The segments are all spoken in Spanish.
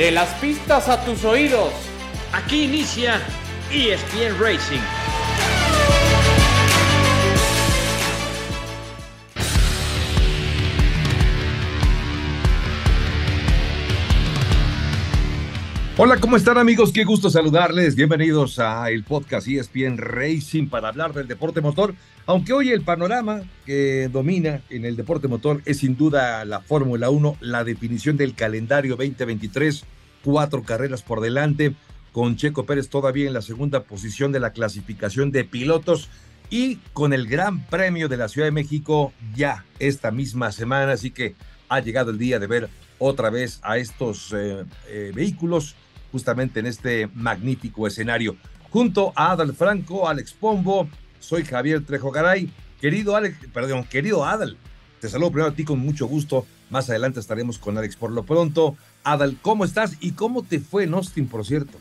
De las pistas a tus oídos. Aquí inicia ESPN Racing. Hola, ¿cómo están amigos? Qué gusto saludarles. Bienvenidos a el podcast ESPN Racing para hablar del deporte motor. Aunque hoy el panorama que domina en el deporte motor es sin duda la Fórmula 1, la definición del calendario 2023, cuatro carreras por delante, con Checo Pérez todavía en la segunda posición de la clasificación de pilotos y con el Gran Premio de la Ciudad de México ya esta misma semana. Así que ha llegado el día de ver otra vez a estos eh, eh, vehículos justamente en este magnífico escenario. Junto a Adal Franco, Alex Pombo, soy Javier Trejo Garay. Querido Alex, perdón, querido Adal, te saludo primero a ti con mucho gusto. Más adelante estaremos con Alex por lo pronto. Adal, ¿cómo estás y cómo te fue en Austin, por cierto?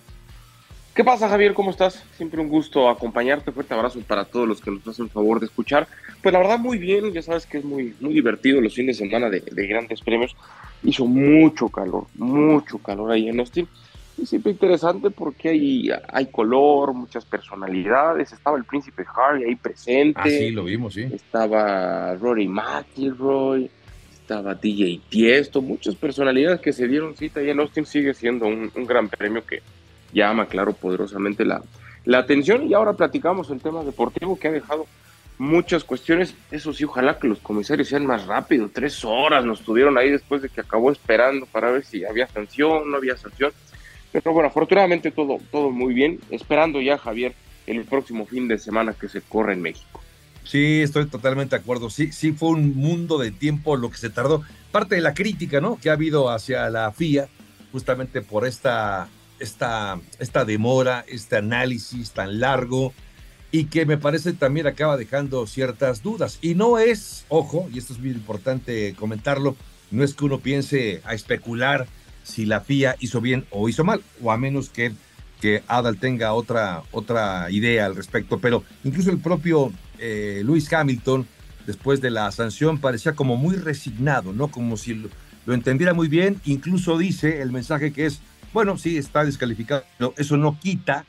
¿Qué pasa, Javier? ¿Cómo estás? Siempre un gusto acompañarte. Fuerte abrazo para todos los que nos hacen el favor de escuchar. Pues la verdad, muy bien. Ya sabes que es muy, muy divertido los fines de semana de, de grandes premios. Hizo mucho calor, mucho calor ahí en Austin siempre interesante porque hay, hay color, muchas personalidades. Estaba el príncipe Harry ahí presente. Ah, sí, lo vimos, sí. Estaba Rory McIlroy, estaba DJ Tiesto, muchas personalidades que se dieron cita y en Austin sigue siendo un, gran premio que llama, claro, poderosamente la, atención. Y ahora platicamos el tema deportivo que ha dejado muchas cuestiones. Eso sí, ojalá que los comisarios sean más rápidos. Tres horas nos tuvieron ahí después de que acabó esperando para ver si había sanción, no había sanción. Pero bueno, afortunadamente todo, todo muy bien. Esperando ya, Javier, el próximo fin de semana que se corre en México. Sí, estoy totalmente de acuerdo. Sí, sí fue un mundo de tiempo lo que se tardó. Parte de la crítica, ¿no? Que ha habido hacia la FIA, justamente por esta, esta, esta demora, este análisis tan largo y que me parece también acaba dejando ciertas dudas. Y no es, ojo, y esto es muy importante comentarlo, no es que uno piense a especular si la FIA hizo bien o hizo mal, o a menos que, que Adal tenga otra, otra idea al respecto. Pero incluso el propio eh, Lewis Hamilton, después de la sanción, parecía como muy resignado, ¿no? Como si lo, entendiera muy bien. Incluso dice el mensaje que es, bueno, sí, está descalificado, pero eso no quita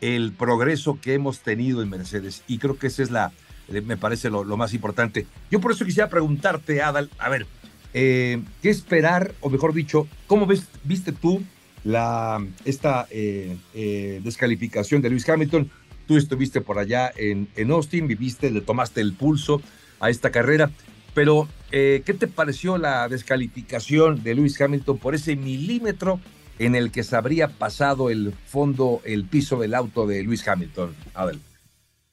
el progreso que hemos tenido en Mercedes. Y creo que esa es la, eh, me parece lo, más importante. Yo por eso quisiera preguntarte, Adal, a ver, eh, ¿Qué esperar, o mejor dicho, cómo ves, viste tú la, esta eh, eh, descalificación de Lewis Hamilton? Tú estuviste por allá en, en, Austin, viviste, le tomaste el pulso a esta carrera, pero ¿qué te pareció la descalificación de Lewis Hamilton por ese milímetro en el que se habría pasado el fondo, el piso del auto de Lewis Hamilton? Adel.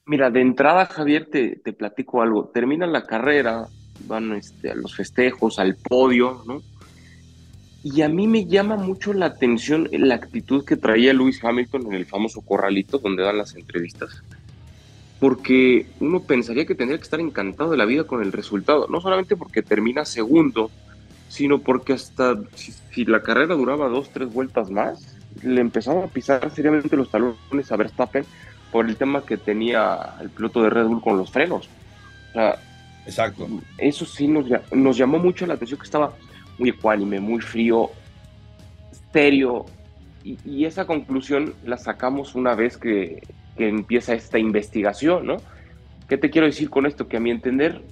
Mira, de entrada, Javier, te, te platico algo. Termina la carrera, van este, a los festejos, al podio, ¿no? Y a mí me llama mucho la atención la actitud que traía Lewis Hamilton en el famoso corralito donde dan las entrevistas. Porque uno pensaría que tendría que estar encantado de la vida con el resultado, no solamente porque termina segundo, sino porque hasta si, la carrera duraba dos, tres vueltas más, le empezaba a pisar seriamente los talones a Verstappen por el tema que tenía el piloto de Red Bull con los frenos. O sea, Exacto. Eso sí nos, nos llamó mucho la atención que estaba muy ecuánime, muy frío, serio. Y, esa conclusión la sacamos una vez que, que, empieza esta investigación, ¿no? ¿Qué te quiero decir con esto? Que a mi entender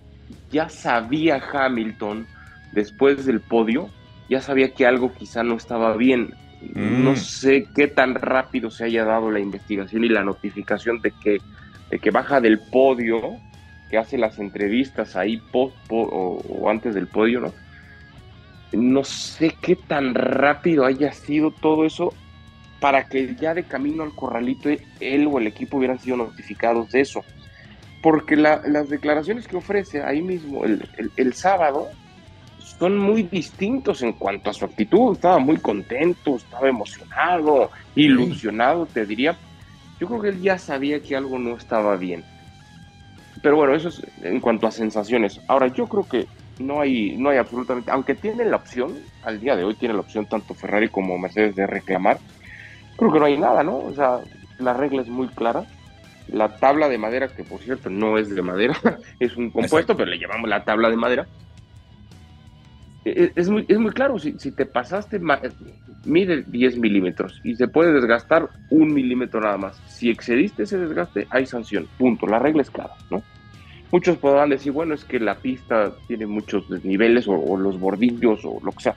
ya sabía Hamilton después del podio, ya sabía que algo quizá no estaba bien. No mm. sé qué tan rápido se haya dado la investigación y la notificación de que, de que baja del podio que hace las entrevistas ahí post, o, antes del podio, ¿no? No sé qué tan rápido haya sido todo eso para que ya de camino al corralito él o el equipo hubieran sido notificados de eso. Porque las declaraciones que ofrece ahí mismo el, el, sábado son muy distintos en cuanto a su actitud. Estaba muy contento, estaba emocionado, ilusionado, te diría. Yo creo que él ya sabía que algo no estaba bien. Pero bueno, eso es en cuanto a sensaciones. Ahora, yo creo que no hay, no hay absolutamente, aunque tiene la opción, al día de hoy tiene la opción tanto Ferrari como Mercedes de reclamar, creo que no hay nada, ¿no? O sea, la regla es muy clara. La tabla de madera, que por cierto no es de madera, es un compuesto, pero le llamamos la tabla de madera, e, es, muy, es muy claro, si, si te pasaste, mide 10 milímetros y se puede desgastar un milímetro nada más. Si excediste ese desgaste, hay sanción. Punto. La regla es clara, ¿no? Muchos podrán decir, bueno, es que la pista tiene muchos desniveles o, los bordillos o lo que sea.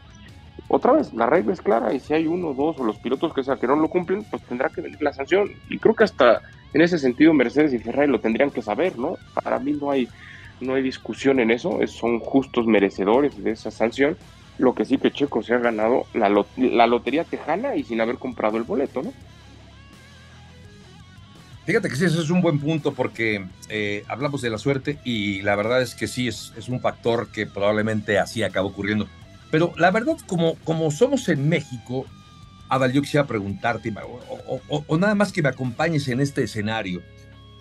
Otra vez, la regla es clara y si hay uno, dos o los pilotos que, sea, que no lo cumplen, pues tendrá que venir la sanción. Y creo que hasta en ese sentido Mercedes y Ferrari lo tendrían que saber, ¿no? Para mí no hay, no hay discusión en eso, son justos merecedores de esa sanción. Lo que sí que Checo se ha ganado la, la lotería tejana y sin haber comprado el boleto, ¿no? Fíjate que sí, eso es un buen punto porque eh, hablamos de la suerte y la verdad es que sí, es, es, un factor que probablemente así acabó ocurriendo. Pero la verdad, como, como somos en México, Adal, yo quisiera preguntarte, o, nada más que me acompañes en este escenario,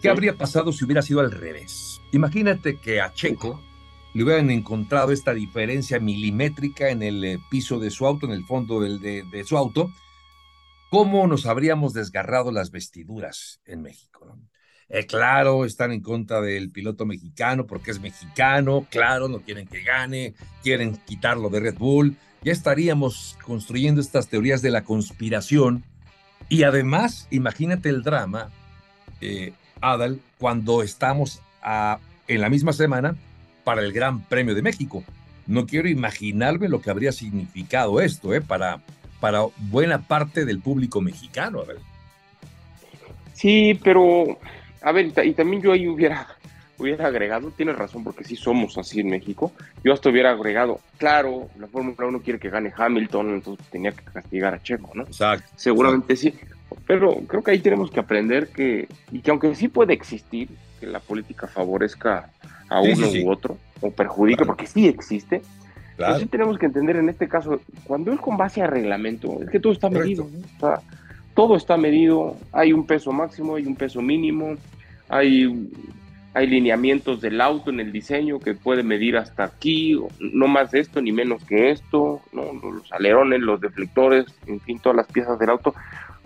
¿qué habría pasado si hubiera sido al revés? Imagínate que a Checo le hubieran encontrado esta diferencia milimétrica en el eh, piso de su auto, en el fondo del, de, de su auto, cómo nos habríamos desgarrado las vestiduras en México. Eh, claro, están en contra del piloto mexicano porque es mexicano, claro, no quieren que gane, quieren quitarlo de Red Bull. Ya estaríamos construyendo estas teorías de la conspiración. Y además, imagínate el drama, eh, Adal, cuando estamos en la misma semana para el Gran Premio de México. No quiero imaginarme lo que habría significado esto eh, para, para buena parte del público mexicano. A ver. Sí, pero, a ver, y también yo ahí hubiera, hubiera agregado, tienes razón, porque sí somos así en México, yo hasta hubiera agregado, claro, la Fórmula 1 quiere que gane Hamilton, entonces tenía que castigar a Checo, ¿no? Exacto. Seguramente sí, pero creo que ahí tenemos que aprender que, y que aunque sí puede existir, que la política favorezca a uno u otro, o perjudique, porque sí existe, Claro. sí tenemos que entender en este caso, cuando es con base a reglamento, es que todo está medido. todo está medido, hay un peso máximo, hay un peso mínimo, hay, hay lineamientos del auto en el diseño que puede medir hasta aquí, no más de esto ni menos que esto, los alerones, los deflectores, en fin, todas las piezas del auto.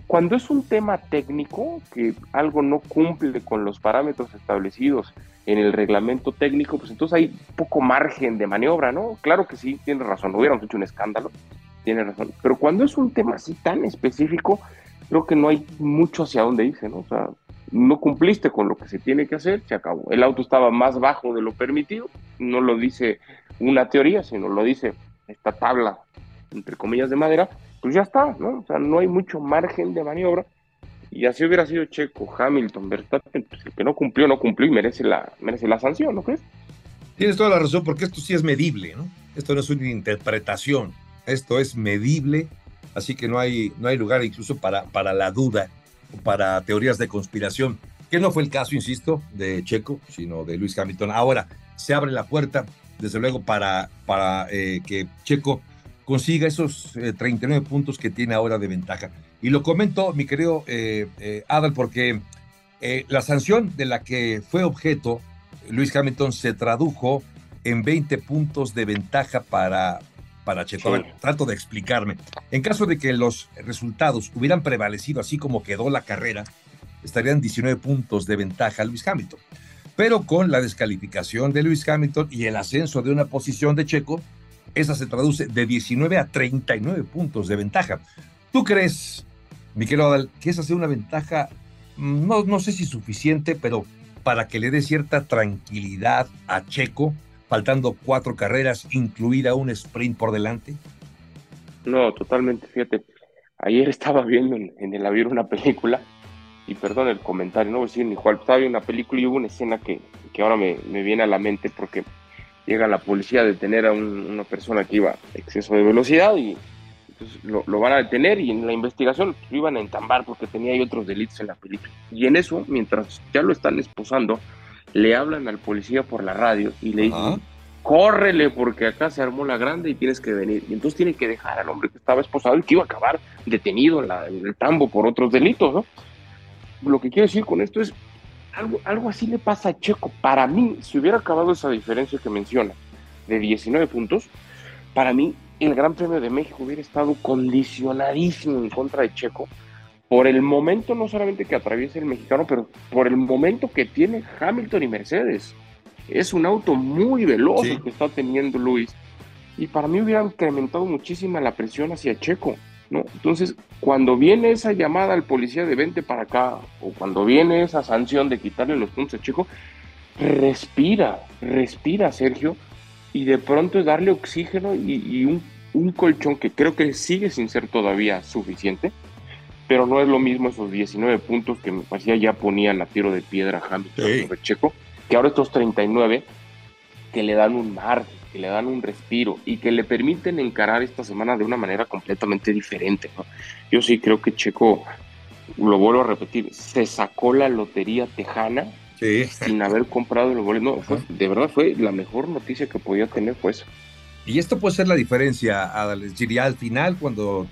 Cuando es un tema técnico, que algo no cumple con los parámetros establecidos en el reglamento técnico, pues entonces hay poco margen de maniobra, ¿no? Claro que sí, tiene razón, hubiéramos hecho un escándalo, tiene razón, pero cuando es un tema así tan específico, creo que no hay mucho hacia dónde irse, ¿no? O sea, no cumpliste con lo que se tiene que hacer, se acabó. El auto estaba más bajo de lo permitido, no lo dice una teoría, sino lo dice esta tabla, entre comillas, de madera, pues ya está, ¿no? O sea, no hay mucho margen de maniobra. Y así hubiera sido Checo, Hamilton, Verstappen, pues el que no cumplió, no cumplió y merece la, merece la sanción, ¿no crees? Tienes toda la razón, porque esto sí es medible, ¿no? Esto no es una interpretación, esto es medible, así que no hay, no hay lugar incluso para, para la duda o para teorías de conspiración, que no fue el caso, insisto, de Checo, sino de Luis Hamilton. Ahora se abre la puerta, desde luego, para, para eh, que Checo consiga esos 39 eh, puntos que tiene ahora de ventaja. Y lo comento, mi querido eh, eh, Adal, porque la sanción de la que fue objeto Luis Hamilton se tradujo en 20 puntos de ventaja para, para Checo. trato de explicarme. En caso de que los resultados hubieran prevalecido así como quedó la carrera, estarían 19 puntos de ventaja a Luis Hamilton. Pero con la descalificación de Luis Hamilton y el ascenso de una posición de Checo, esa se traduce de 19 a 39 puntos de ventaja. ¿Tú crees, Miquel Odal, que esa sea una ventaja, no, no sé si suficiente, pero para que le dé cierta tranquilidad a Checo, faltando cuatro carreras, incluida un sprint por delante? No, totalmente, fíjate. Ayer estaba viendo en, el avión una película, y perdón el comentario, no voy a decir ni cuál, estaba viendo una película y hubo una escena que, que ahora me, me viene a la mente porque llega la policía a detener a una persona que iba a exceso de velocidad y lo, van a detener y en la investigación lo iban a entambar porque tenía ahí otros delitos en la película. Y en eso, mientras ya lo están esposando, le hablan al policía por la radio y le dicen, córrele porque acá se armó la grande y tienes que venir. Y entonces tiene que dejar al hombre que estaba esposado y que iba a acabar detenido en, en el tambo por otros delitos, ¿no? Lo que quiero decir con esto es, algo, así le pasa a Checo. Para mí, si hubiera acabado esa diferencia que menciona de 19 puntos, para mí el Gran Premio de México hubiera estado condicionadísimo en contra de Checo por el momento no solamente que atraviesa el mexicano, pero por el momento que tiene Hamilton y Mercedes. Es un auto muy veloz el que está teniendo Luis. y para mí hubiera incrementado muchísima la presión hacia Checo, ¿no? Entonces, cuando viene esa llamada al policía de 20 para acá, o cuando viene esa sanción de quitarle los puntos a Checo, respira, respira Sergio, y de pronto darle oxígeno y, un, un, colchón que creo que sigue sin ser todavía suficiente, pero no es lo mismo esos 19 puntos que me parecía ya ponían a tiro de piedra Hamilton sobre Checo, que ahora estos 39 que le dan un margen que le dan un respiro y que le permiten encarar esta semana de una manera completamente diferente. Yo sí creo que Checo, lo vuelvo a repetir, se sacó la lotería tejana sin haber comprado los boletos. No, de verdad fue la mejor noticia que podía tener, pues. Y esto puede ser la diferencia, diría al final, cuando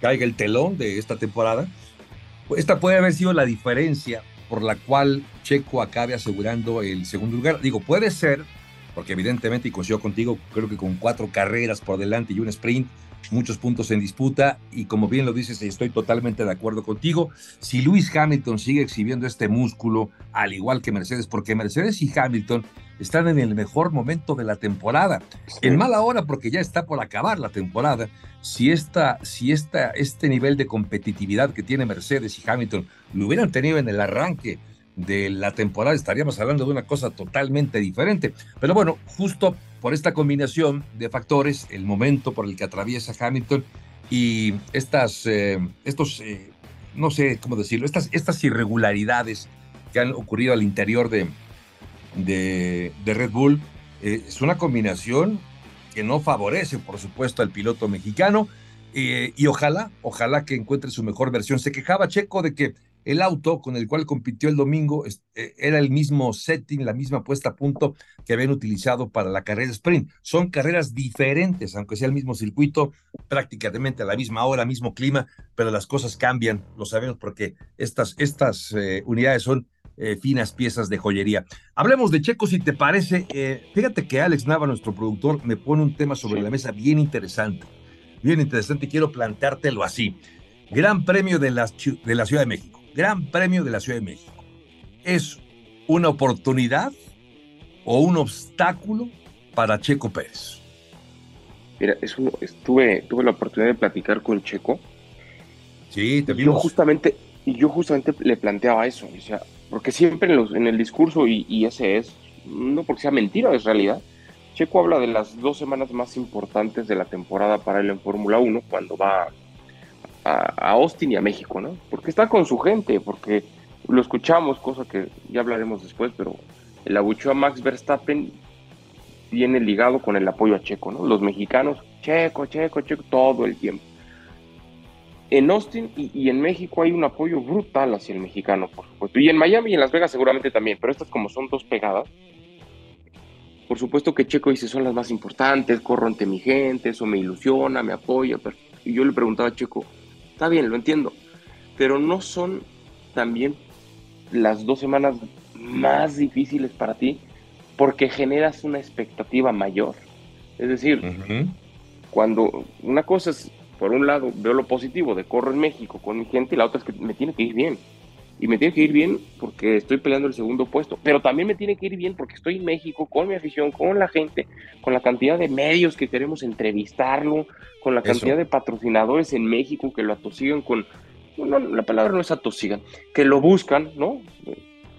caiga el telón de esta temporada. Esta puede haber sido la diferencia por la cual Checo acabe asegurando el segundo lugar. Digo, puede ser porque evidentemente, y coincido contigo, creo que con cuatro carreras por delante y un sprint, muchos puntos en disputa, y como bien lo dices, estoy totalmente de acuerdo contigo, si Lewis Hamilton sigue exhibiendo este músculo, al igual que Mercedes, porque Mercedes y Hamilton están en el mejor momento de la temporada, en mala hora porque ya está por acabar la temporada, si, esta, si esta, este nivel de competitividad que tiene Mercedes y Hamilton lo hubieran tenido en el arranque, de la temporada estaríamos hablando de una cosa totalmente diferente. Pero bueno, justo por esta combinación de factores, el momento por el que atraviesa Hamilton y estas, eh, estos, eh, no sé cómo decirlo, estas, estas irregularidades que han ocurrido al interior de, de, Red Bull, eh, es una combinación que no favorece, por supuesto, al piloto mexicano. y ojalá, ojalá que encuentre su mejor versión. Se quejaba Checo de que el auto con el cual compitió el domingo eh, era el mismo setting, la misma puesta a punto que habían utilizado para la carrera sprint. Son carreras diferentes, aunque sea el mismo circuito, prácticamente a la misma hora, mismo clima, pero las cosas cambian, lo sabemos porque estas, estas eh, unidades son eh, finas piezas de joyería. Hablemos de Checo, si te parece. fíjate que Alex Nava, nuestro productor, me pone un tema sobre la mesa bien interesante. Bien interesante quiero planteártelo así. Gran Premio de la, de la Ciudad de México Gran Premio de la Ciudad de México. ¿Es una oportunidad o un obstáculo para Checo Pérez? Mira, estuve, tuve la oportunidad de platicar con Checo. Sí, te Yo justamente, y yo justamente le planteaba eso, o sea, porque siempre en, los, en el discurso, y, y, ese es, no porque sea mentira, es realidad, Checo habla de las dos semanas más importantes de la temporada para él en Fórmula 1, cuando va a, Austin y a México, ¿no? Porque está con su gente, porque lo escuchamos, cosa que ya hablaremos después, pero el abucheo a Max Verstappen viene ligado con el apoyo a Checo, ¿no? Los mexicanos, Checo, Checo, Checo, todo el tiempo. En Austin y, en México hay un apoyo brutal hacia el mexicano, por supuesto. Y en Miami y en Las Vegas seguramente también, pero estas como son dos pegadas. Por supuesto que Checo dice, son las más importantes, corro ante mi gente, eso me ilusiona, me apoya. Y yo le preguntaba a Checo, Está bien, lo entiendo. Pero no son también las dos semanas más difíciles para ti porque generas una expectativa mayor. Es decir, cuando una cosa es, por un lado, veo lo positivo de corro en México con mi gente y la otra es que me tiene que ir bien. Y me tiene que ir bien porque estoy peleando el segundo puesto, pero también me tiene que ir bien porque estoy en México con mi afición, con la gente, con la cantidad de medios que queremos entrevistarlo, con la cantidad de patrocinadores en México que lo atosigan con, no, la palabra no es atosigan, que lo buscan, ¿no?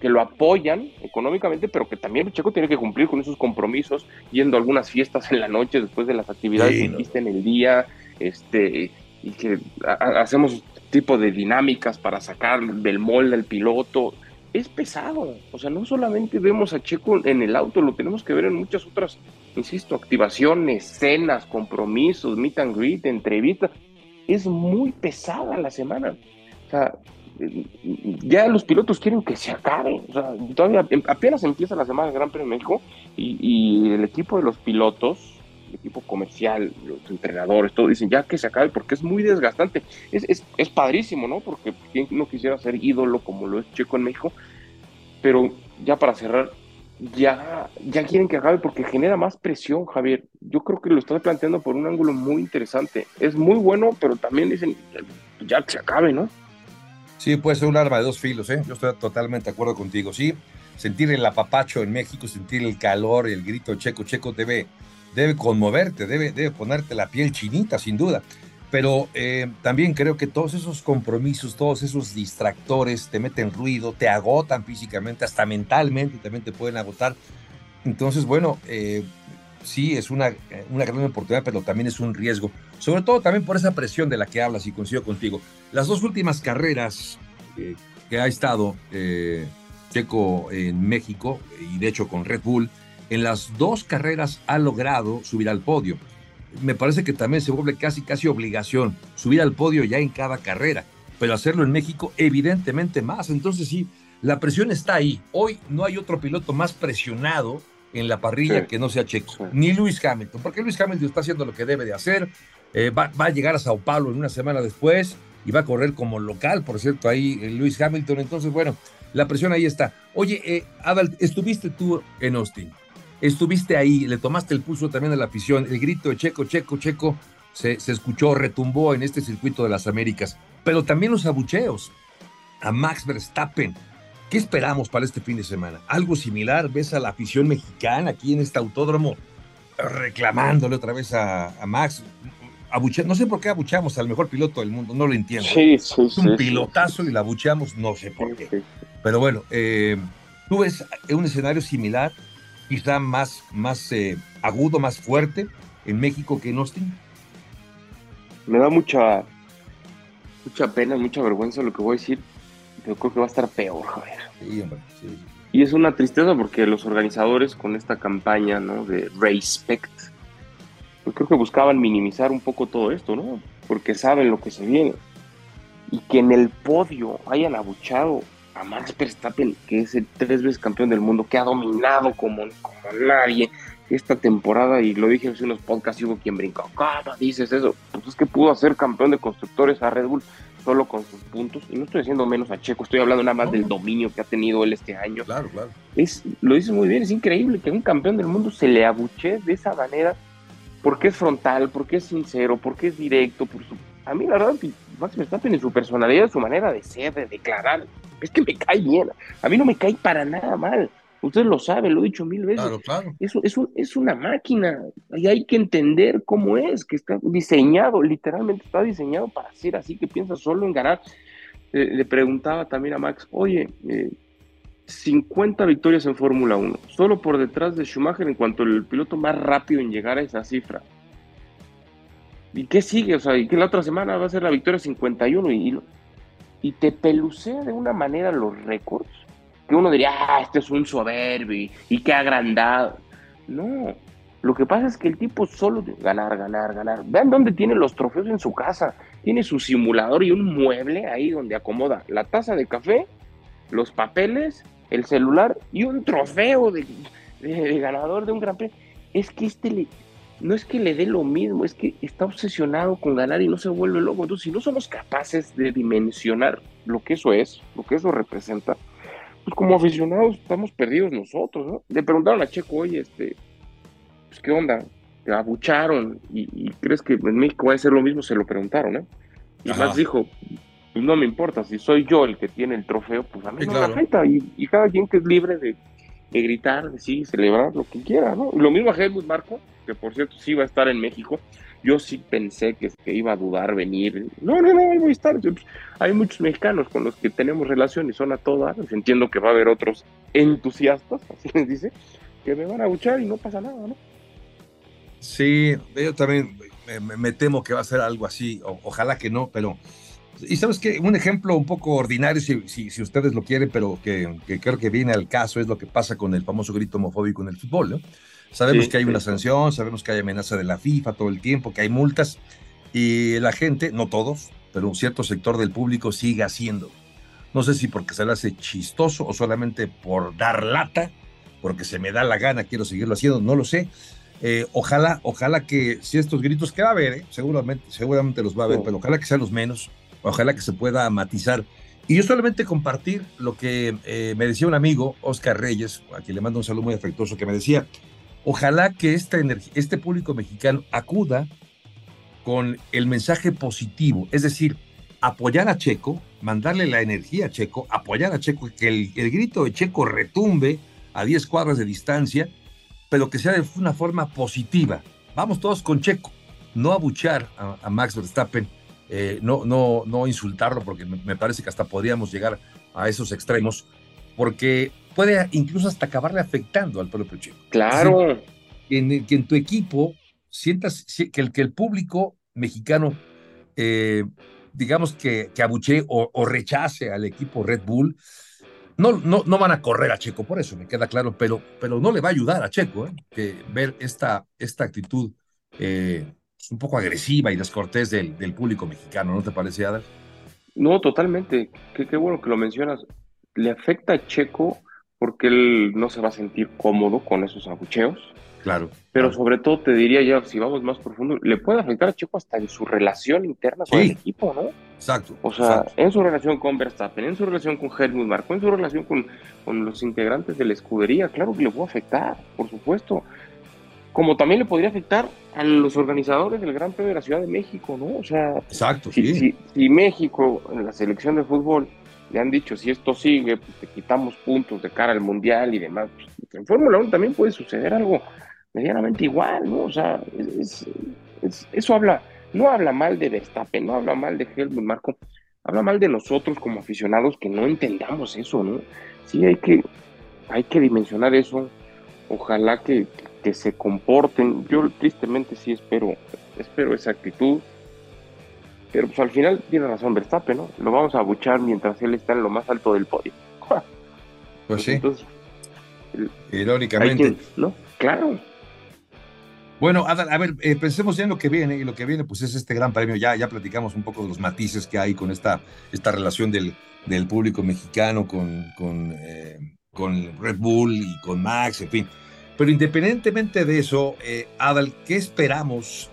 Que lo apoyan económicamente, pero que también Checo tiene que cumplir con esos compromisos, yendo a algunas fiestas en la noche después de las actividades que hiciste en el día, este, y que hacemos tipo de dinámicas para sacar del molde al piloto. Es pesado, o sea, no solamente vemos a Checo en el auto, lo tenemos que ver en muchas otras insisto, activaciones, cenas, compromisos, meet and greet, entrevistas. Es muy pesada la semana. O sea, ya los pilotos quieren que se acabe. O sea, todavía em, apenas empieza la semana del Gran Premio de México y, el equipo de los pilotos, el equipo comercial, los entrenadores, todo dicen ya que se acabe porque es muy desgastante. Es, es, es padrísimo, ¿no? Porque quien no quisiera ser ídolo como lo es Checo en México. Pero ya para cerrar, ya, ya quieren que acabe porque genera más presión, Javier. Yo creo que lo estás planteando por un ángulo muy interesante. Es muy bueno, pero también dicen, ya que se acabe, ¿no? Sí, puede ser un arma de dos filos, ¿eh? Yo estoy totalmente de acuerdo contigo. Sí, sentir el apapacho en México, sentir el calor, el grito checo, checo debe, debe conmoverte, debe, debe ponerte la piel chinita, sin duda. Pero eh, también creo que todos esos compromisos, todos esos distractores te meten ruido, te agotan físicamente, hasta mentalmente también te pueden agotar. Entonces, bueno, eh, sí es una, una gran oportunidad, pero también es un riesgo. Sobre todo también por esa presión de la que hablas y coincido contigo. Las dos últimas carreras eh, que ha estado Checo en México, y de hecho con Red Bull, en las dos carreras ha logrado subir al podio me parece que también se vuelve casi, casi obligación subir al podio ya en cada carrera, pero hacerlo en México evidentemente más. Entonces sí, la presión está ahí. Hoy no hay otro piloto más presionado en la parrilla que no sea Checo, ni Luis Hamilton, porque Luis Hamilton está haciendo lo que debe de hacer, eh, va, a llegar a Sao Paulo en una semana después y va a correr como local, por cierto, ahí eh, Luis Hamilton. Entonces, bueno, la presión ahí está. Oye, eh, Adal, estuviste tú en Austin estuviste ahí, le tomaste el pulso también a la afición, el grito de Checo, Checo, Checo se, se escuchó, retumbó en este circuito de las Américas, pero también los abucheos a Max Verstappen. ¿Qué esperamos para este fin de semana? ¿Algo similar? ¿Ves a la afición mexicana aquí en este autódromo reclamándole otra vez a, Max? no sé por qué abuchamos al mejor piloto del mundo, no lo entiendo. Sí, sí, es un pilotazo y la abucheamos, no sé por qué. Pero bueno, eh, tú ves un escenario similar quizá más, más eh, agudo, más fuerte en México que en Austin? Me da mucha, mucha pena, mucha vergüenza lo que voy a decir, pero creo que va a estar peor, Javier. Sí, hombre, sí. Y es una tristeza porque los organizadores con esta campaña ¿no? de Respect, pues creo que buscaban minimizar un poco todo esto, ¿no? Porque saben lo que se viene. Y que en el podio hayan abuchado a Max Verstappen, que es el tres veces campeón del mundo, que ha dominado como, como nadie esta temporada, y lo dije en unos podcasts, hubo quien brincó, ¿cómo dices eso? Pues es que pudo hacer campeón de constructores a Red Bull solo con sus puntos, y no estoy diciendo menos a Checo, estoy hablando nada más del dominio que ha tenido él este año. Claro, claro. Es, lo dices muy bien, es increíble que a un campeón del mundo se le abuche de esa manera, porque es frontal, porque es sincero, porque es directo, por su... A mí la verdad, Max Verstappen en su personalidad, su manera de ser, de declarar, es que me cae bien. A mí no me cae para nada mal. Ustedes lo saben, lo he dicho mil veces. Claro, claro. Es, es una máquina y hay que entender cómo es, que está diseñado, literalmente está diseñado para ser así, que piensa solo en ganar. le preguntaba también a Max, oye, 50 eh, victorias en Fórmula 1, solo por detrás de Schumacher en cuanto el piloto más rápido en llegar a esa cifra. ¿Y qué sigue? O sea, y que la otra semana va a ser la victoria 51 y, y te pelucea de una manera los récords, que uno diría, ah, este es un soberbio y qué agrandado. No, lo que pasa es que el tipo solo de ganar, ganar, ganar. Vean dónde tiene los trofeos en su casa. Tiene su simulador y un mueble ahí donde acomoda la taza de café, los papeles, el celular y un trofeo de, de ganador de un gran premio. Es que este le, no es que le dé lo mismo, es que está obsesionado con ganar y no se vuelve loco. Entonces, si no somos capaces de dimensionar lo que eso es, lo que eso representa, pues como aficionados estamos perdidos nosotros, ¿no? Le preguntaron a Checo, oye, este, pues qué onda, te abucharon y, crees que en México va a ser lo mismo, se lo preguntaron, ¿eh? Y más dijo, pues no me importa, si soy yo el que tiene el trofeo, pues a mí no me afecta y, y, cada quien que es libre de, de gritar, de sí, celebrar lo que quiera, ¿no? Lo mismo a Helmut Marco, que por cierto sí va a estar en México. Yo sí pensé que, que iba a dudar venir. No, no, no, ahí voy a estar. Pues, hay muchos mexicanos con los que tenemos relación y son a todas. Entiendo que va a haber otros entusiastas, así les dice, que me van a luchar y no pasa nada, ¿no? Sí, yo también me, temo que va a ser algo así. ojalá que no, pero y sabes que un ejemplo un poco ordinario, si, si, ustedes lo quieren, pero que, que, creo que viene al caso, es lo que pasa con el famoso grito homofóbico en el fútbol. ¿no? Sabemos que hay una sanción, sabemos que hay amenaza de la FIFA todo el tiempo, que hay multas, y la gente, no todos, pero un cierto sector del público sigue haciendo. No sé si porque se le hace chistoso o solamente por dar lata, porque se me da la gana, quiero seguirlo haciendo, no lo sé. Eh, ojalá, ojalá que si estos gritos que va a haber, ¿eh? seguramente, seguramente los va a haber, pero ojalá que sean los menos, ojalá que se pueda matizar. Y yo solamente compartir lo que eh, me decía un amigo, Oscar Reyes, a quien le mando un saludo muy afectuoso, que me decía, ojalá que este público mexicano acuda con el mensaje positivo, es decir, apoyar a Checo, mandarle la energía a Checo, apoyar a Checo, que el, grito de Checo retumbe a 10 cuadras de distancia pero que sea de una forma positiva. Vamos todos con Checo, no abuchar a, Max Verstappen, eh, no, no, no insultarlo, porque me, parece que hasta podríamos llegar a esos extremos, porque puede incluso hasta acabarle afectando al propio Checo. Claro. que, en, tu equipo sientas que el, que el público mexicano, eh, digamos que, que abuche o, o rechace al equipo Red Bull, no, no, no van a correr a Checo, por eso me queda claro, pero, pero no le va a ayudar a Checo ¿eh? que ver esta, esta actitud eh, un poco agresiva y descortés del, del, público mexicano, ¿no te parece, Adal? No, totalmente. Qué, qué bueno que lo mencionas. Le afecta a Checo porque él no se va a sentir cómodo con esos abucheos. Claro. Pero sobre todo te diría ya, si vamos más profundo, le puede afectar a Checo hasta en su relación interna con el equipo, ¿no? Exacto. O sea, en su relación con Verstappen, en su relación con Helmut Marko, en su relación con, con los integrantes de la escudería, claro que le puede afectar, por supuesto. Como también le podría afectar a los organizadores del Gran Premio de la Ciudad de México, ¿no? O sea, Exacto, si, si, si México en la selección de fútbol le han dicho, si esto sigue, pues te quitamos puntos de cara al Mundial y demás. Pues, en Fórmula 1 también puede suceder algo medianamente igual, ¿no? O sea, eso habla, no habla mal de Verstappen, no habla mal de Helmut Marco, habla mal de nosotros como aficionados que no entendamos eso, ¿no? Sí, hay que, hay que dimensionar eso. Ojalá que, que se comporten. Yo tristemente sí espero, espero esa actitud. Pero pues al final tiene razón Verstappen, ¿no? Lo vamos a abuchar mientras él está en lo más alto del podio. Pues, sí. Entonces, Irónicamente. ¿No? Claro. Bueno, a ver, eh, pensemos ya en lo que viene, y lo que viene pues es este gran premio, ya, ya platicamos un poco de los matices que hay con esta, esta relación del, del público mexicano con, con, eh, con Red Bull y con Max, en fin. Pero independientemente de eso, eh, Adal, ¿qué esperamos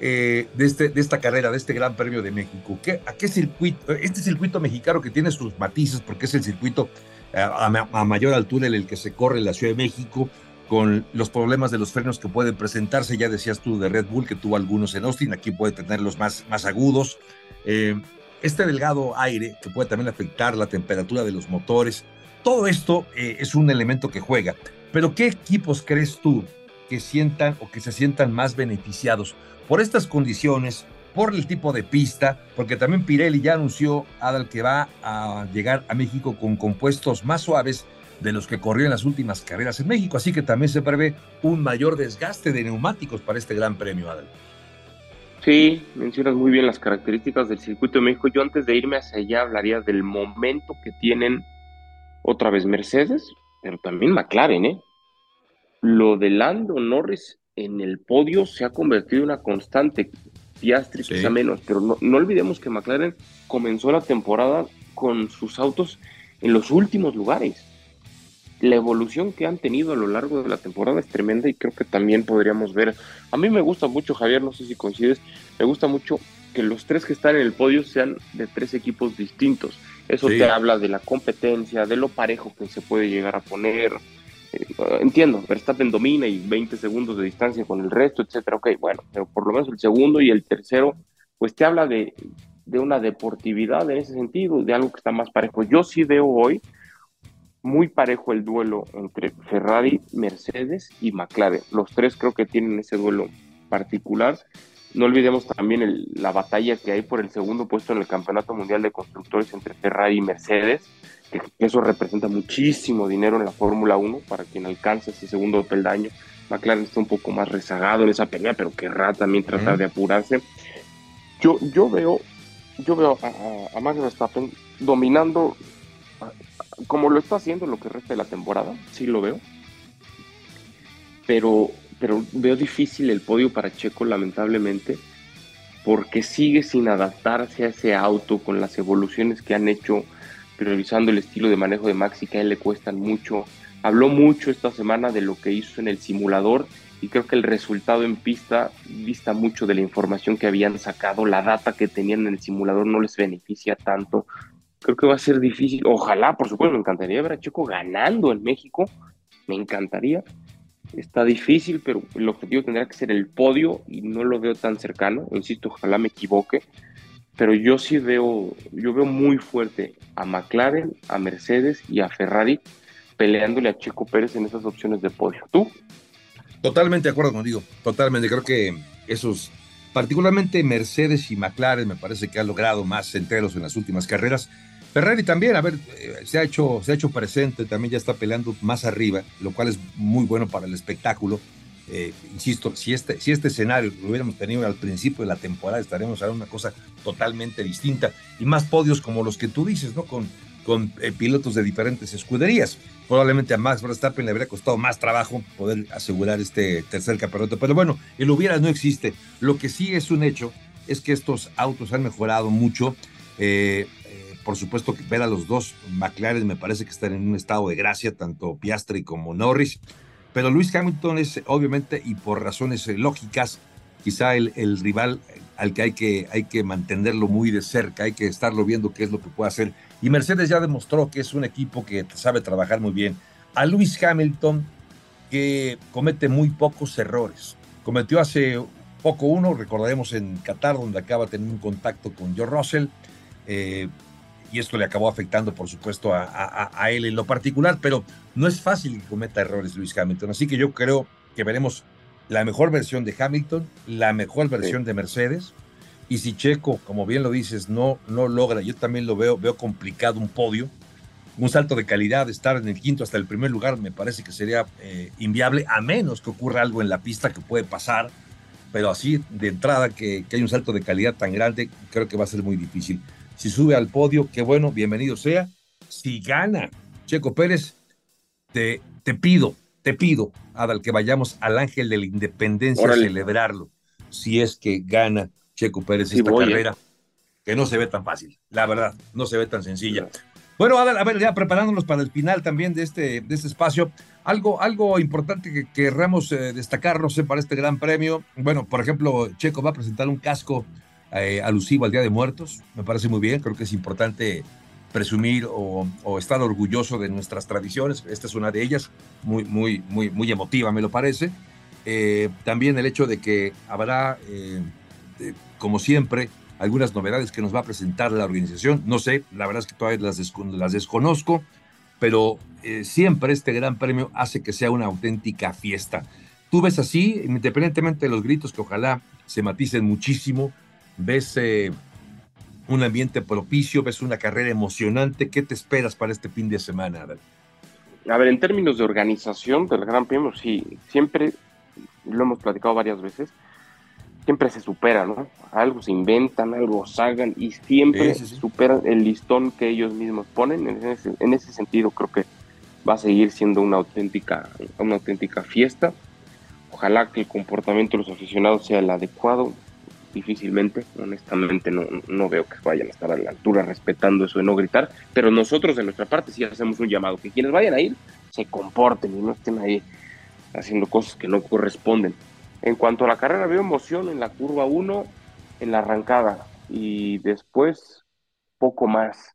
de, este, de esta carrera, de este Gran Premio de México? ¿Qué, ¿A qué circuito? Este circuito mexicano que tiene sus matices, porque es el circuito a, a mayor altura en el que se corre la Ciudad de México, con los problemas de los frenos que pueden presentarse. Ya decías tú de Red Bull que tuvo algunos en Austin, aquí puede tener los más, más agudos. Eh, este delgado aire que puede también afectar la temperatura de los motores. Todo esto eh, es un elemento que juega. Pero ¿qué equipos crees tú que sientan o que se sientan más beneficiados por estas condiciones, por el tipo de pista? Porque también Pirelli ya anunció, Adal, que va a llegar a México con compuestos más suaves de los que corrió en las últimas carreras en México, así que también se prevé un mayor desgaste de neumáticos para este Gran Premio, Adel. Sí, mencionas muy bien las características del circuito de México. Yo antes de irme hacia allá hablaría del momento que tienen otra vez Mercedes, pero también McLaren, ¿eh? Lo de Lando Norris en el podio se ha convertido en una constante. Piastri quizá menos, pero no, no olvidemos que McLaren comenzó la temporada con sus autos en los últimos lugares la evolución que han tenido a lo largo de la temporada es tremenda y creo que también podríamos ver. A mí me gusta mucho, Javier, no sé si coincides, me gusta mucho que los tres que están en el podio sean de tres equipos distintos. Eso te habla de la competencia, de lo parejo que se puede llegar a poner. Eh, entiendo, Verstappen domina y 20 segundos de distancia con el resto, etcétera. Ok, bueno, pero por lo menos el segundo y el tercero, pues te habla de, de una deportividad en ese sentido, de algo que está más parejo. Yo sí veo hoy muy parejo el duelo entre Ferrari, Mercedes y McLaren. Los tres creo que tienen ese duelo particular. No olvidemos también la batalla que hay por el segundo puesto en el Campeonato Mundial de Constructores entre Ferrari y Mercedes, que eso representa muchísimo dinero en la Fórmula 1 para quien alcance ese segundo peldaño. McLaren está un poco más rezagado en esa pelea, pero querrá también tratar de apurarse. Yo, yo veo, yo veo a, a Max Verstappen dominando como lo está haciendo lo que resta de la temporada, sí lo veo. Pero, pero veo difícil el podio para Checo, lamentablemente, porque sigue sin adaptarse a ese auto con las evoluciones que han hecho, priorizando el estilo de manejo de Max y que a él le cuestan mucho. Habló mucho esta semana de lo que hizo en el simulador y creo que el resultado en pista vista mucho de la información que habían sacado, la data que tenían en el simulador no les beneficia tanto creo que va a ser difícil. Ojalá, por supuesto, me encantaría ver a Checo ganando en México. Me encantaría. Está difícil, pero el objetivo tendrá que ser el podio y no lo veo tan cercano. Insisto, ojalá me equivoque. Pero yo sí veo, yo veo muy fuerte a McLaren, a Mercedes y a Ferrari peleándole a Checo Pérez en esas opciones de podio. ¿Tú? Totalmente de acuerdo contigo, totalmente. Creo que esos, particularmente Mercedes y McLaren, me parece que han logrado más enteros en las últimas carreras. Ferrari también, a ver, eh, se ha, hecho, se ha hecho presente, también ya está peleando más arriba, lo cual es muy bueno para el espectáculo. Eh, insisto, si este, si este escenario lo hubiéramos tenido al principio de la temporada, estaríamos hablando una cosa totalmente distinta y más podios como los que tú dices, ¿no? Con, con eh, pilotos de diferentes escuderías. Probablemente a Max Verstappen le habría costado más trabajo poder asegurar este tercer campeonato, pero bueno, el hubiera no existe. Lo que sí es un hecho es que estos autos han mejorado mucho. Por supuesto que ver a los dos McLaren me parece que están en un estado de gracia, tanto Piastri como Norris. Pero Luis Hamilton es obviamente y por razones eh, lógicas quizá el, rival al que hay, que hay que mantenerlo muy de cerca, hay que estarlo viendo qué es lo que puede hacer. Y Mercedes ya demostró que es un equipo que sabe trabajar muy bien. A Luis Hamilton, que comete muy pocos errores. Cometió hace poco uno, recordaremos en Qatar, donde acaba teniendo un contacto con Joe Russell. Eh, y esto le acabó afectando, por supuesto, a, él en lo particular, pero no es fácil que cometa errores Luis Hamilton. Así que yo creo que veremos la mejor versión de Hamilton, la mejor versión de Mercedes. Y si Checo, como bien lo dices, no, no logra, yo también lo veo, veo complicado un podio, un salto de calidad, estar en el quinto hasta el primer lugar, me parece que sería eh, inviable, a menos que ocurra algo en la pista que puede pasar, pero así de entrada que, que hay un salto de calidad tan grande, creo que va a ser muy difícil. Si sube al podio, qué bueno, bienvenido sea. Si gana Checo Pérez, te, te pido, te pido, Adal, que vayamos al Ángel de la Independencia a celebrarlo. Si es que gana Checo Pérez esta ¿eh? carrera, que no se ve tan fácil, la verdad, no se ve tan sencilla. Bueno, Adal, a ver, ya preparándonos para el final también de este, de este espacio, algo, algo importante que querramos eh, destacar, no sé, para este gran premio. Bueno, por ejemplo, Checo va a presentar un casco eh, alusivo al Día de Muertos. Me parece muy bien, creo que es importante presumir o, estar orgulloso de nuestras tradiciones. Esta es una de ellas, muy, muy, muy, muy emotiva, me lo parece. Eh, también el hecho de que habrá, eh, como siempre, algunas novedades que nos va a presentar la organización. No sé, la verdad es que todavía las, las desconozco, pero siempre este gran premio hace que sea una auténtica fiesta. Tú ves así, independientemente de los gritos que ojalá se maticen muchísimo, ves eh, un ambiente propicio, ves una carrera emocionante. ¿Qué te esperas para este fin de semana? A ver, en términos de organización del Gran Premio, sí, siempre, lo hemos platicado varias veces, siempre se supera, ¿no? Algo se inventan, algo salgan y siempre superan el listón que ellos mismos ponen. En ese, en ese, sentido, creo que va a seguir siendo una auténtica, una auténtica fiesta. Ojalá que el comportamiento de los aficionados sea el adecuado difícilmente, honestamente no, no veo que vayan a estar a la altura respetando eso de no gritar, pero nosotros de nuestra parte sí hacemos un llamado, que quienes vayan a ir se comporten y no estén ahí haciendo cosas que no corresponden. En cuanto a la carrera, veo emoción en la curva 1, en la arrancada y después poco más.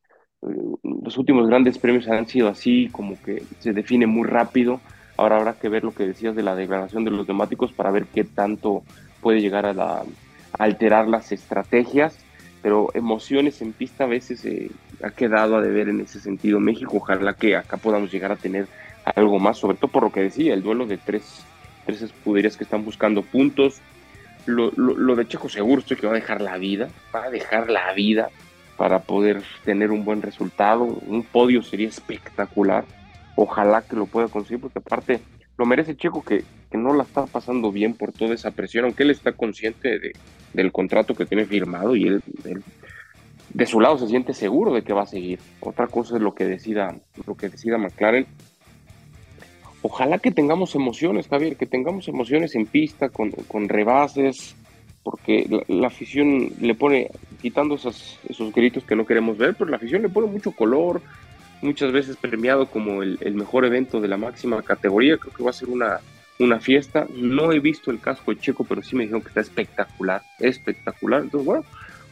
Los últimos grandes premios han sido así, como que se define muy rápido. Ahora habrá que ver lo que decías de la degradación de los temáticos para ver qué tanto puede llegar a la, alterar las estrategias, pero emociones en pista a veces eh, ha quedado a deber en ese sentido México. Ojalá que acá podamos llegar a tener algo más, sobre todo por lo que decía, el duelo de tres, tres escuderías que están buscando puntos. Lo, de Checo seguro estoy que va a dejar la vida, va a dejar la vida para poder tener un buen resultado. Un podio sería espectacular. Ojalá que lo pueda conseguir, porque aparte lo merece Checo que, que no la está pasando bien por toda esa presión, aunque él está consciente de, del contrato que tiene firmado y él, de su lado se siente seguro de que va a seguir. Otra cosa es lo que decida, lo que decida McLaren. Ojalá que tengamos emociones, Javier, que tengamos emociones en pista, con, con rebases, porque la, afición le pone, quitando esos, esos gritos que no queremos ver, pero la afición le pone mucho color, muchas veces premiado como el, mejor evento de la máxima categoría. Creo que va a ser una, una fiesta. No he visto el casco de Checo, pero sí me dijeron que está espectacular, espectacular. Entonces, bueno,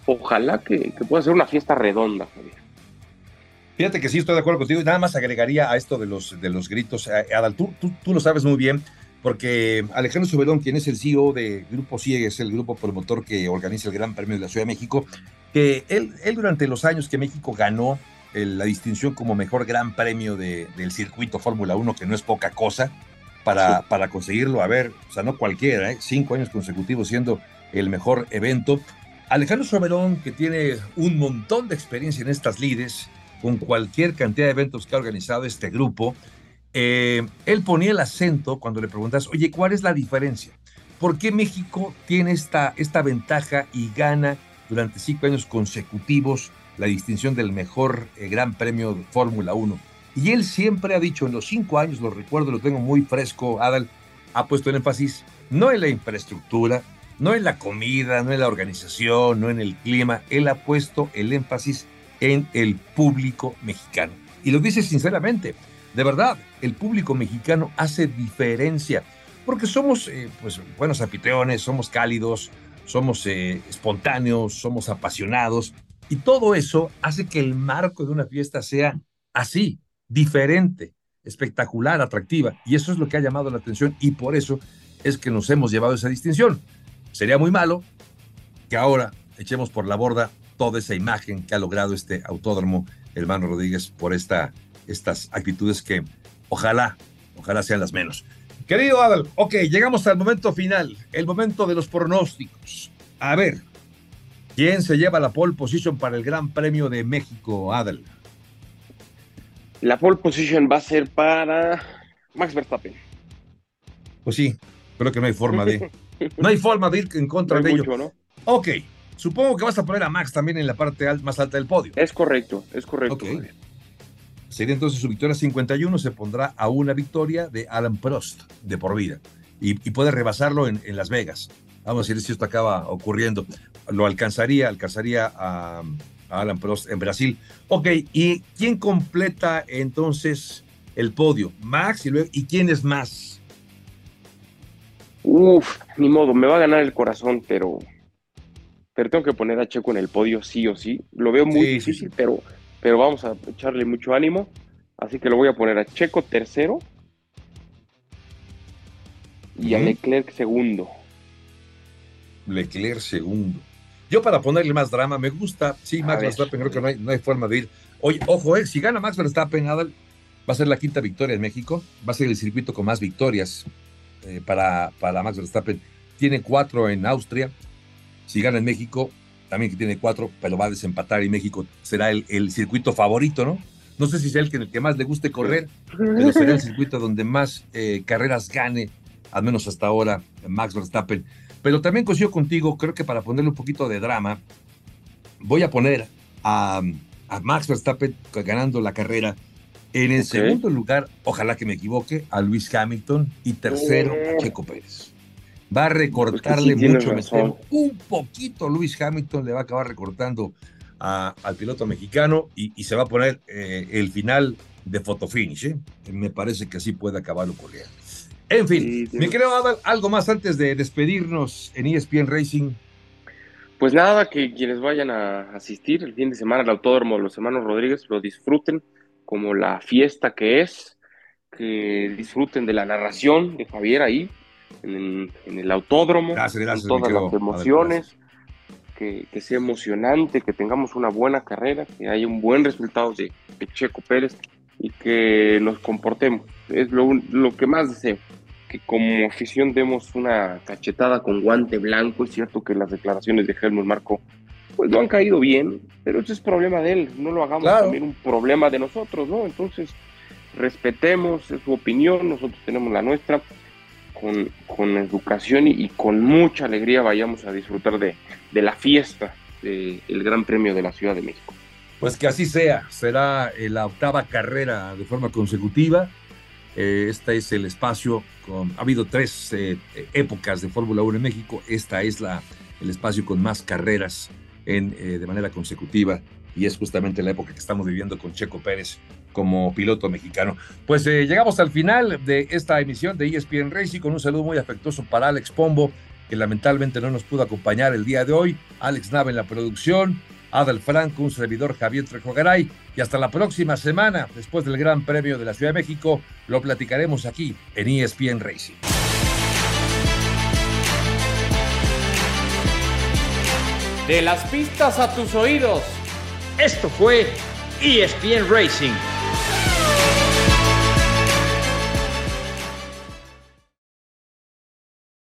ojalá que, pueda ser una fiesta redonda, Javier. Fíjate que sí, estoy de acuerdo contigo y nada más agregaría a esto de los, de los gritos. Eh, Adal, tú, tú, lo sabes muy bien, porque Alejandro Subelón, quien es el CEO de Grupo es el grupo promotor que organiza el Gran Premio de la Ciudad de México, que él, él durante los años que México ganó la distinción como mejor Gran Premio de, del circuito Fórmula 1, que no es poca cosa, para, para conseguirlo. A ver, o sea, no cualquiera, ¿eh? cinco años consecutivos siendo el mejor evento. Alejandro Soberón, que tiene un montón de experiencia en estas lides, con cualquier cantidad de eventos que ha organizado este grupo, eh, él ponía el acento cuando le preguntas, oye, ¿cuál es la diferencia? ¿Por qué México tiene esta, esta ventaja y gana durante cinco años consecutivos la distinción del mejor eh, Gran Premio de Fórmula 1? Y él siempre ha dicho, en los cinco años, lo recuerdo, lo tengo muy fresco, Adal, ha puesto el énfasis no en la infraestructura, no en la comida, no en la organización, no en el clima, él ha puesto el énfasis en el público mexicano. Y lo dice sinceramente, de verdad, el público mexicano hace diferencia, porque somos eh, pues, buenos anfitriones, somos cálidos, somos eh, espontáneos, somos apasionados, y todo eso hace que el marco de una fiesta sea así, diferente, espectacular, atractiva, y eso es lo que ha llamado la atención, y por eso es que nos hemos llevado esa distinción. Sería muy malo que ahora echemos por la borda toda esa imagen que ha logrado este autódromo hermano Rodríguez por esta, estas actitudes que ojalá, ojalá sean las menos. Querido Adal, ok, llegamos al momento final, el momento de los pronósticos. A ver, ¿quién se lleva la pole position para el Gran Premio de México, Adal? La pole position va a ser para Max Verstappen. Pues sí, creo que no hay forma de... No hay forma de ir en contra No de hay ello. mucho, ¿no? Ok, supongo que vas a poner a Max también en la parte más alta del podio. Es correcto, es correcto. Ok. Sería entonces su victoria 51, se pondrá a una victoria de Alan Prost de por vida y, y puede rebasarlo en, en Las Vegas. Vamos a ver si esto acaba ocurriendo. Lo alcanzaría, alcanzaría a, a Alan Prost en Brasil. Ok, ¿y quién completa entonces el podio? Max y luego, ¿y quién es más? Uf, ni modo, me va a ganar el corazón, pero, pero tengo que poner a Checo en el podio sí o sí. Lo veo muy Sí, difícil, sí. Pero, pero vamos a echarle mucho ánimo. Así que lo voy a poner a Checo tercero y a. Leclerc segundo. Leclerc segundo. Yo para ponerle más drama, me gusta, sí, Max ver. Verstappen, creo que no hay, no hay forma de ir. Oye, ojo, eh, si gana Max Verstappen, Adal, va a ser la quinta victoria en México, va a ser el circuito con más victorias eh, para, para Max Verstappen. Tiene cuatro en Austria, si gana en México, también que tiene cuatro, pero va a desempatar y México será el, el circuito favorito, ¿no? No sé si sea el que, el que más le guste correr, pero será el circuito donde más eh, carreras gane, al menos hasta ahora, Max Verstappen. Pero también coincido contigo, creo que para ponerle un poquito de drama, voy a poner a, a Max Verstappen ganando la carrera. En el segundo lugar, ojalá que me equivoque, a Luis Hamilton y tercero a Checo Pérez. Va a recortarle sí tienes mucho, me un poquito Luis Hamilton le va a acabar recortando a- al piloto mexicano y, y se va a poner eh, el final de fotofinish. ¿eh? Me parece que así puede acabar ocurriendo. En fin, Sí, me creo Adal, algo más antes de despedirnos en ESPN Racing. Pues nada, que quienes vayan a asistir el fin de semana al Autódromo de los Hermanos Rodríguez lo disfruten como la fiesta que es, que disfruten de la narración de Javier ahí en, en el autódromo, Gracias, gracias, con mi todas las emociones, que, que sea emocionante, que tengamos una buena carrera, que haya un buen resultado de, de Checo Pérez y que nos comportemos. Es lo que más deseo que como afición demos una cachetada con guante blanco. Es cierto que las declaraciones de Helmut Marco pues no han caído bien, pero eso es problema de él, no lo hagamos Claro. también un problema de nosotros, ¿no? Entonces, respetemos es su opinión, nosotros tenemos la nuestra, con, con educación y, y con mucha alegría vayamos a disfrutar de, de la fiesta del Gran Premio de la Ciudad de México. Pues que así sea, será eh, la octava carrera de forma consecutiva. Eh, este es el espacio, con, ha habido tres eh, épocas de Fórmula 1 en México, esta es la, el espacio con más carreras en, eh, de manera consecutiva. Y es justamente la época que estamos viviendo con Checo Pérez como piloto mexicano. Pues eh, llegamos al final de esta emisión de ESPN Racing con un saludo muy afectuoso para Alex Pombo, que lamentablemente no nos pudo acompañar el día de hoy, Alex Nava en la producción, Adal Franco, un servidor Javier Trejogaray, y hasta la próxima semana, después del Gran Premio de la Ciudad de México, lo platicaremos aquí en ESPN Racing. De las pistas a tus oídos. Esto fue ESPN Racing